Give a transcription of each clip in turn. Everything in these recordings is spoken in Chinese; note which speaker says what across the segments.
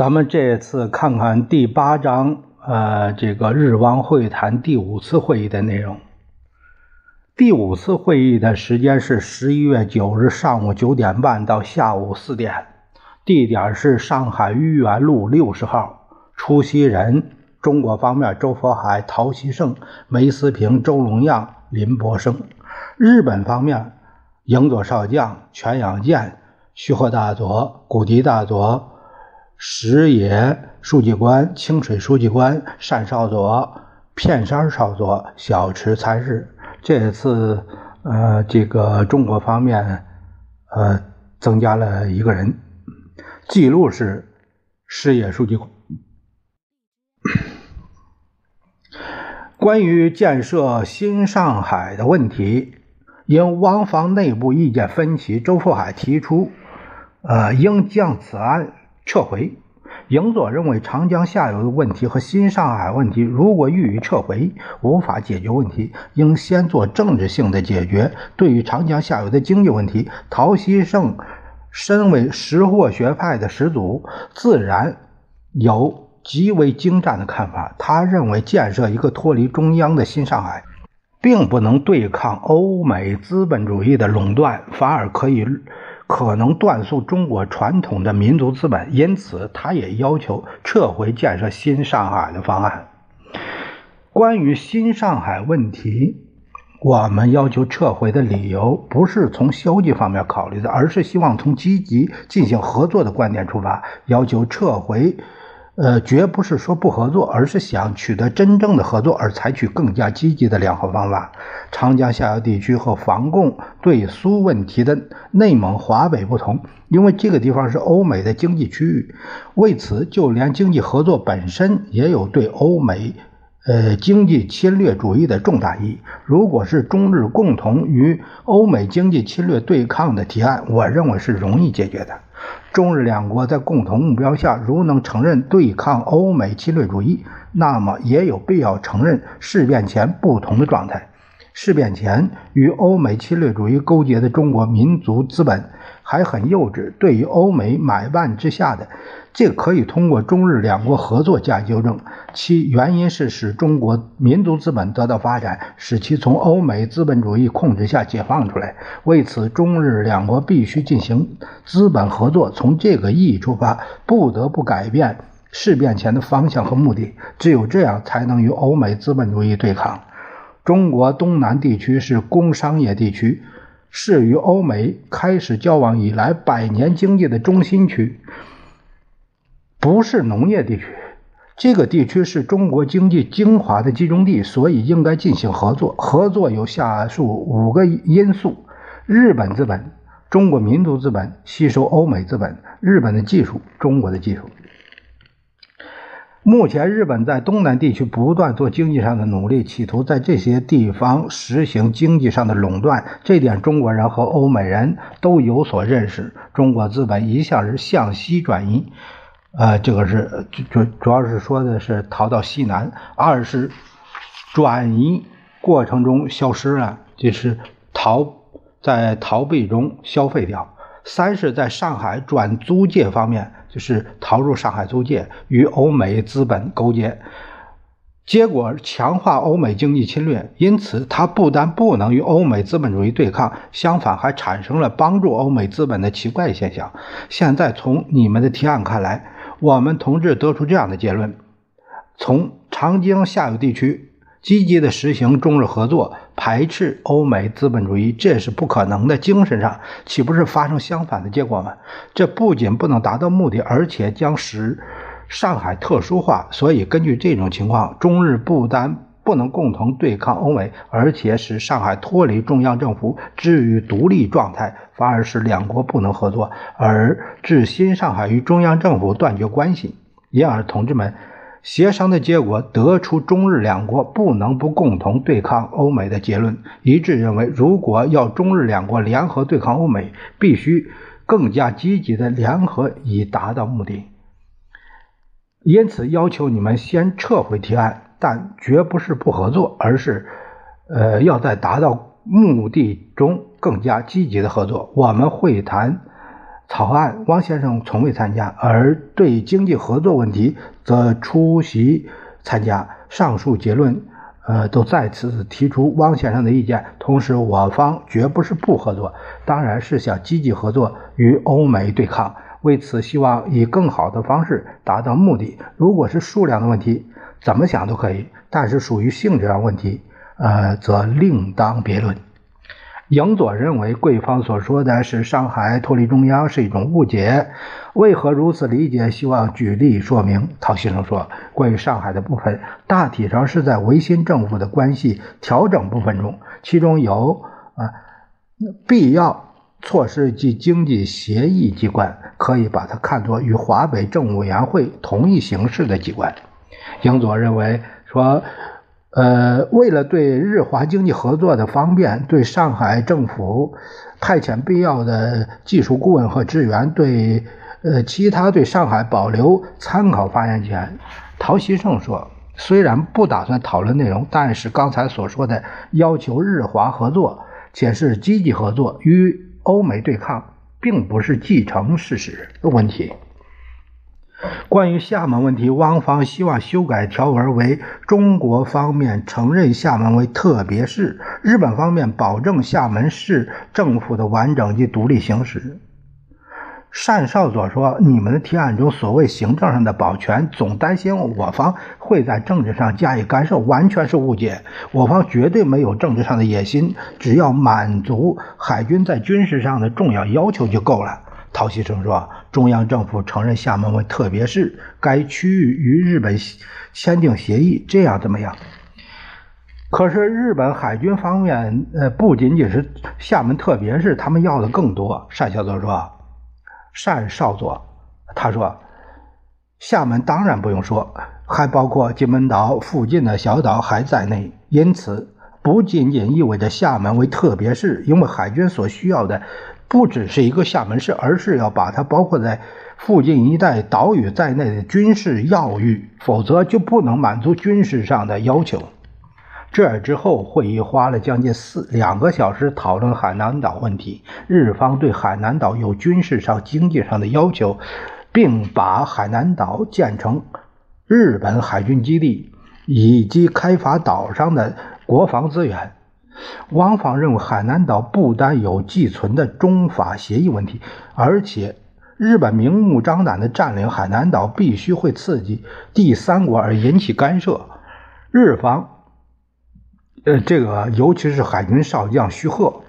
Speaker 1: 咱们这次看看第八章，呃，这个日汪会谈第五次会议的内容。第五次会议的时间是十一月九日上午九点半到下午四点，地点是上海豫园路六十号。出席人：中国方面周佛海、陶希圣、梅思平、周龙样、林伯生；日本方面影佐少将、全养健、须贺大佐、古迪大佐。石野书记官、清水书记官、单少佐、片山少佐、小池参事。这次，呃，这个中国方面，呃，增加了一个人。记录是石野书记官。关于建设新上海的问题，因汪方内部意见分歧，周佛海提出，呃，应将此案。撤回，营佐认为长江下游的问题和新上海问题如果予以撤回，无法解决问题，应先做政治性的解决。对于长江下游的经济问题，陶希圣身为识货学派的始祖，自然有极为精湛的看法。他认为，建设一个脱离中央的新上海，并不能对抗欧美资本主义的垄断，反而可以。可能断送中国传统的民族资本，因此他也要求撤回建设新上海的方案。关于新上海问题，我们要求撤回的理由不是从消极方面考虑的，而是希望从积极进行合作的观点出发，要求撤回。呃，绝不是说不合作，而是想取得真正的合作而采取更加积极的两河方法。长江下游地区和防共对苏问题的内蒙、华北不同，因为这个地方是欧美的经济区域，为此就连经济合作本身也有对欧美，呃经济侵略主义的重大意义。如果是中日共同与欧美经济侵略对抗的提案，我认为是容易解决的。中日两国在共同目标下，如能承认对抗欧美侵略主义，那么也有必要承认事变前不同的状态。事变前与欧美侵略主义勾结的中国民族资本还很幼稚，对于欧美买办之下的。这可以通过中日两国合作加以纠正，其原因是使中国民族资本得到发展，使其从欧美资本主义控制下解放出来。为此，中日两国必须进行资本合作。从这个意义出发，不得不改变事变前的方向和目的。只有这样，才能与欧美资本主义对抗。中国东南地区是工商业地区，是与欧美开始交往以来百年经济的中心区。不是农业地区，这个地区是中国经济精华的集中地，所以应该进行合作。合作有下述五个因素：日本资本、中国民族资本吸收欧美资本，日本的技术，中国的技术。目前，日本在东南地区不断做经济上的努力，企图在这些地方实行经济上的垄断。这点中国人和欧美人都有所认识。中国资本一向是向西转移。呃，这个是主主要是说的是逃到西南，二是转移过程中消失了，就是逃在逃避中消费掉；三是在上海转租界方面，就是逃入上海租界，与欧美资本勾结，结果强化欧美经济侵略。因此，他不但不能与欧美资本主义对抗，相反还产生了帮助欧美资本的奇怪现象。现在从你们的提案看来。我们同志得出这样的结论：从长江下游地区积极的实行中日合作，排斥欧美资本主义，这是不可能的。精神上岂不是发生相反的结果吗？这不仅不能达到目的，而且将使上海特殊化。所以，根据这种情况，中日不单不能共同对抗欧美，而且使上海脱离中央政府，置于独立状态，反而使两国不能合作，而致新上海与中央政府断绝关系。因而，同志们协商的结果得出中日两国不能不共同对抗欧美的结论，一致认为，如果要中日两国联合对抗欧美，必须更加积极的联合以达到目的。因此，要求你们先撤回提案，但绝不是不合作，而是，呃，要在达到目的中更加积极的合作。我们会谈草案，汪先生从未参加，而对经济合作问题则出席参加。上述结论，呃，都再次提出汪先生的意见。同时，我方绝不是不合作，当然是想积极合作与欧美对抗。为此，希望以更好的方式达到目的。如果是数量的问题，怎么想都可以；但是属于性质上问题，呃，则另当别论。影佐认为，贵方所说的是上海脱离中央是一种误解。为何如此理解？希望举例说明。陶先生说，关于上海的部分，大体上是在维新政府的关系调整部分中，其中有啊必要。措施及经济协议机关可以把它看作与华北政务委员会同一形式的机关。影佐认为说，呃，为了对日华经济合作的方便，对上海政府派遣必要的技术顾问和支援，对呃其他对上海保留参考发言权。陶希圣说，虽然不打算讨论内容，但是刚才所说的要求日华合作，且是积极合作与。欧美对抗并不是继承事实的问题。关于厦门问题，汪方希望修改条文为：中国方面承认厦门为特别市，日本方面保证厦门市政府的完整及独立行使。单少佐说：“你们的提案中所谓行政上的保全，总担心我方会在政治上加以干涉，完全是误解。我方绝对没有政治上的野心，只要满足海军在军事上的重要要求就够了。”陶希生说：“中央政府承认厦门为特别市，该区域与日本签订协议，这样怎么样？”可是日本海军方面，呃，不仅仅是厦门特别市，他们要的更多。单小佐说。单少佐他说：“厦门当然不用说，还包括金门岛附近的小岛还在内。因此，不仅仅意味着厦门为特别市，因为海军所需要的不只是一个厦门市，而是要把它包括在附近一带岛屿在内的军事要域，否则就不能满足军事上的要求。”这之后，会议花了将近四两个小时讨论海南岛问题。日方对海南岛有军事上、经济上的要求，并把海南岛建成日本海军基地，以及开发岛上的国防资源。汪方认为，海南岛不单有寄存的中法协议问题，而且日本明目张胆地占领海南岛，必须会刺激第三国而引起干涉。日方。呃，这个尤其是海军少将徐鹤，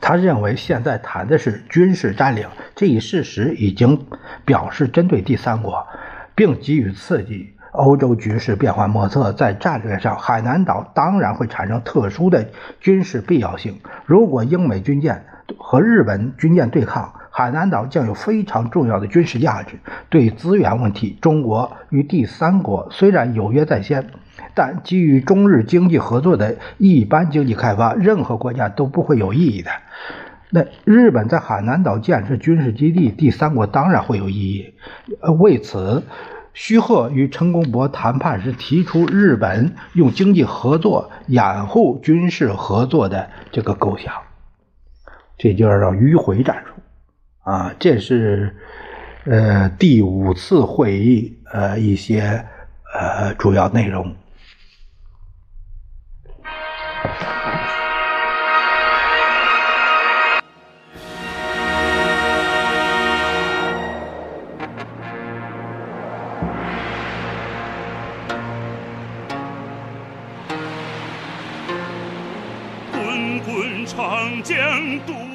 Speaker 1: 他认为现在谈的是军事占领这一事实，已经表示针对第三国，并给予刺激。欧洲局势变幻莫测，在战略上，海南岛当然会产生特殊的军事必要性。如果英美军舰和日本军舰对抗，海南岛将有非常重要的军事价值。对资源问题，中国与第三国虽然有约在先。但基于中日经济合作的一般经济开发，任何国家都不会有异议的。那日本在海南岛建设军事基地，第三国当然会有异议。为此，徐鹤与陈公博谈判时提出，日本用经济合作掩护军事合作的这个构想，这就叫迂回战术啊。这是呃第五次会议呃一些呃主要内容。
Speaker 2: 滚滚长江东。